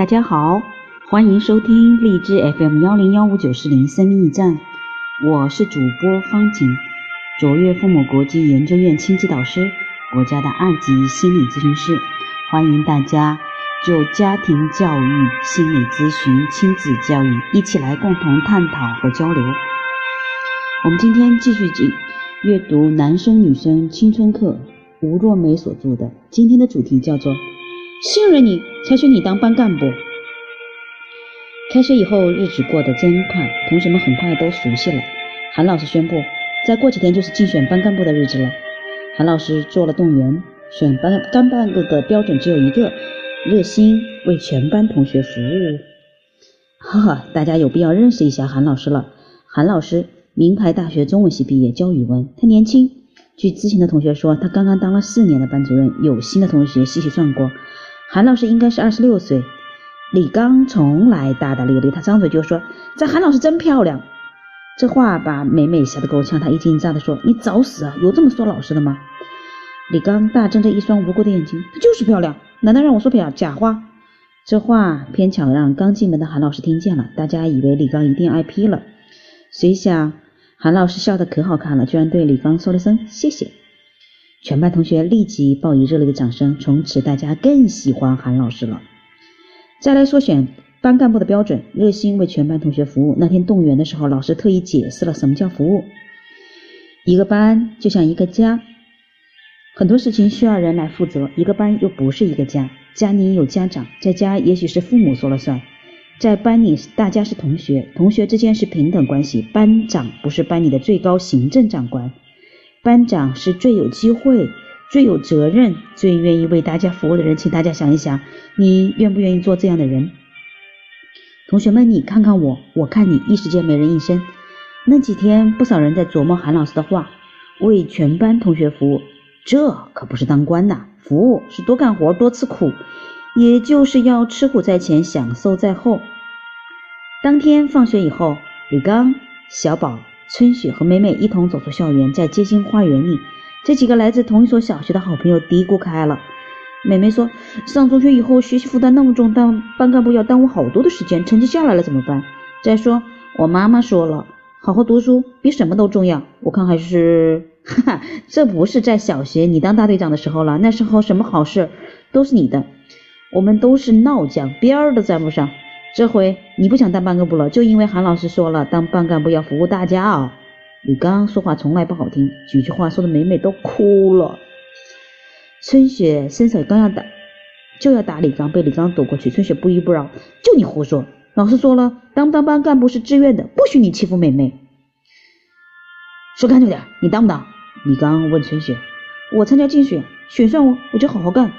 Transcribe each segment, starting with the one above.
大家好，欢迎收听荔枝 FM 幺零幺五九四零生命驿站，我是主播方景，卓越父母国际研究院亲子导师，国家的二级心理咨询师，欢迎大家就家庭教育、心理咨询、亲子教育一起来共同探讨和交流。我们今天继续进阅读男生女生青春课，吴若梅所著的，今天的主题叫做。信任你才选你当班干部。开学以后，日子过得真快，同学们很快都熟悉了。韩老师宣布，再过几天就是竞选班干部的日子了。韩老师做了动员，选班干干部的标准只有一个：热心为全班同学服务。哈哈，大家有必要认识一下韩老师了。韩老师，名牌大学中文系毕业，教语文。他年轻，据知情的同学说，他刚刚当了四年的班主任。有心的同学细细算过。韩老师应该是二十六岁，李刚从来大大咧咧，他张嘴就说：“这韩老师真漂亮。”这话把美美吓得够呛，她一惊一乍的说：“你找死啊！有这么说老师的吗？”李刚大睁着一双无辜的眼睛：“她就是漂亮，难道让我说漂假话？”这话偏巧让刚进门的韩老师听见了，大家以为李刚一定挨批了，谁想韩老师笑得可好看了，居然对李刚说了声谢谢。全班同学立即报以热烈的掌声，从此大家更喜欢韩老师了。再来说选班干部的标准：热心为全班同学服务。那天动员的时候，老师特意解释了什么叫服务。一个班就像一个家，很多事情需要人来负责。一个班又不是一个家，家里有家长，在家也许是父母说了算，在班里大家是同学，同学之间是平等关系。班长不是班里的最高行政长官。班长是最有机会、最有责任、最愿意为大家服务的人，请大家想一想，你愿不愿意做这样的人？同学们，你看看我，我看你，一时间没人应声。那几天，不少人在琢磨韩老师的话：为全班同学服务，这可不是当官呐，服务是多干活、多吃苦，也就是要吃苦在前，享受在后。当天放学以后，李刚、小宝。春雪和美美一同走出校园，在街心花园里，这几个来自同一所小学的好朋友嘀咕开了。美美说：“上中学以后，学习负担那么重，当班干部要耽误好多的时间，成绩下来了怎么办？再说，我妈妈说了，好好读书比什么都重要。我看还是……哈哈，这不是在小学你当大队长的时候了，那时候什么好事都是你的，我们都是闹将，边儿都沾不上。”这回你不想当班干部了，就因为韩老师说了，当班干部要服务大家啊！李刚说话从来不好听，几句话说的美美都哭了。春雪伸手刚要打，就要打李刚，被李刚躲过去。春雪不依不饶，就你胡说！老师说了，当不当班干部是自愿的，不许你欺负美美。说干脆点，你当不当？李刚问春雪。我参加竞选，选上我，我就好好干。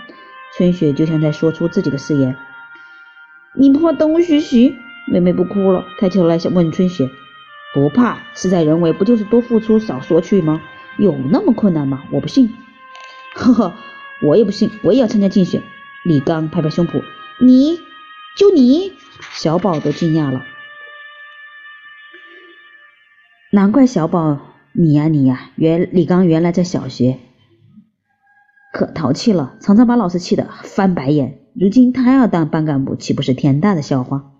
春雪就像在说出自己的誓言。你不怕耽误学习？妹妹不哭了，抬起头来想问春雪：“不怕，事在人为，不就是多付出少索取吗？有那么困难吗？我不信。”呵呵，我也不信，我也要参加竞选。李刚拍拍胸脯：“你就你？”小宝都惊讶了。难怪小宝你呀你呀，原李刚原来在小学可淘气了，常常把老师气得翻白眼。如今他要当班干部，岂不是天大的笑话？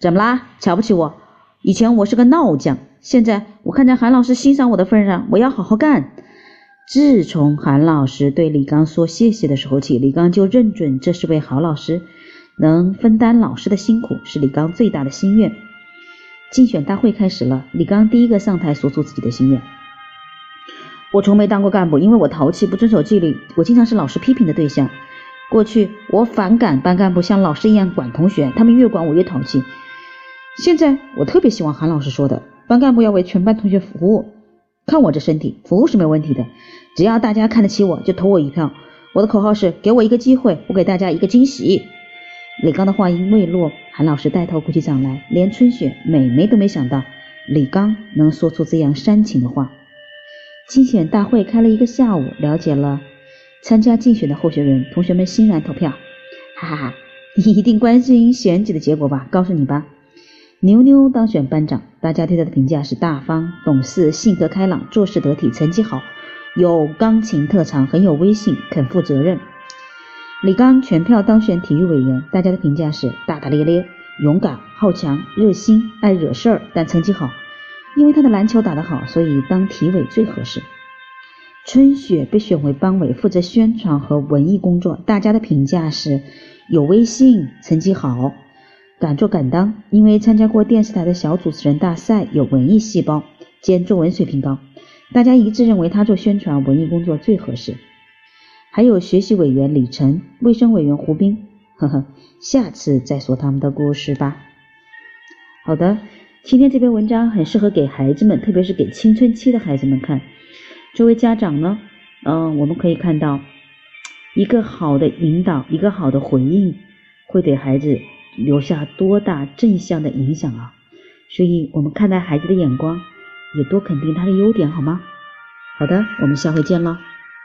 怎么啦？瞧不起我？以前我是个闹将，现在我看在韩老师欣赏我的份上，我要好好干。自从韩老师对李刚说谢谢的时候起，李刚就认准这是位好老师，能分担老师的辛苦，是李刚最大的心愿。竞选大会开始了，李刚第一个上台说出自己的心愿：我从没当过干部，因为我淘气，不遵守纪律，我经常是老师批评的对象。过去我反感班干部像老师一样管同学，他们越管我越淘气。现在我特别喜欢韩老师说的，班干部要为全班同学服务。看我这身体，服务是没问题的。只要大家看得起我，就投我一票。我的口号是：给我一个机会，我给大家一个惊喜。李刚的话音未落，韩老师带头鼓起掌来，连春雪、美美都没想到李刚能说出这样煽情的话。竞选大会开了一个下午，了解了。参加竞选的候选人，同学们欣然投票，哈哈哈！你 一定关心选举的结果吧？告诉你吧，牛牛当选班长，大家对他的评价是大方、懂事、性格开朗、做事得体、成绩好，有钢琴特长，很有威信，肯负责任。李刚全票当选体育委员，大家的评价是大大咧咧、勇敢、好强、热心、爱惹事儿，但成绩好。因为他的篮球打得好，所以当体委最合适。春雪被选为班委，负责宣传和文艺工作，大家的评价是有威信、成绩好、敢做敢当。因为参加过电视台的小主持人大赛，有文艺细胞兼作文水平高，大家一致认为他做宣传文艺工作最合适。还有学习委员李晨、卫生委员胡斌，呵呵，下次再说他们的故事吧。好的，今天这篇文章很适合给孩子们，特别是给青春期的孩子们看。作为家长呢，嗯，我们可以看到，一个好的引导，一个好的回应，会给孩子留下多大正向的影响啊！所以，我们看待孩子的眼光，也多肯定他的优点，好吗？好的，我们下回见了。